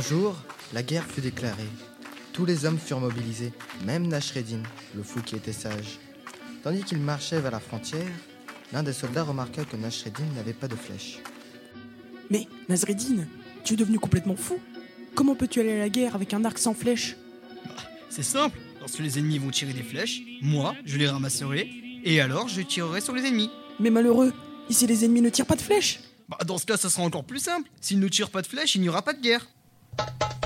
jour, la guerre fut déclarée. Tous les hommes furent mobilisés, même Nashreddin, le fou qui était sage. Tandis qu'il marchait vers la frontière, l'un des soldats remarqua que Nashreddin n'avait pas de flèche. Mais, Nazreddin, tu es devenu complètement fou. Comment peux-tu aller à la guerre avec un arc sans flèche? C'est simple. Lorsque les ennemis vont tirer des flèches, moi, je les ramasserai, et alors je tirerai sur les ennemis. Mais malheureux, ici les ennemis ne tirent pas de flèches. Bah, dans ce cas, ça sera encore plus simple. S'ils ne tirent pas de flèches, il n'y aura pas de guerre. you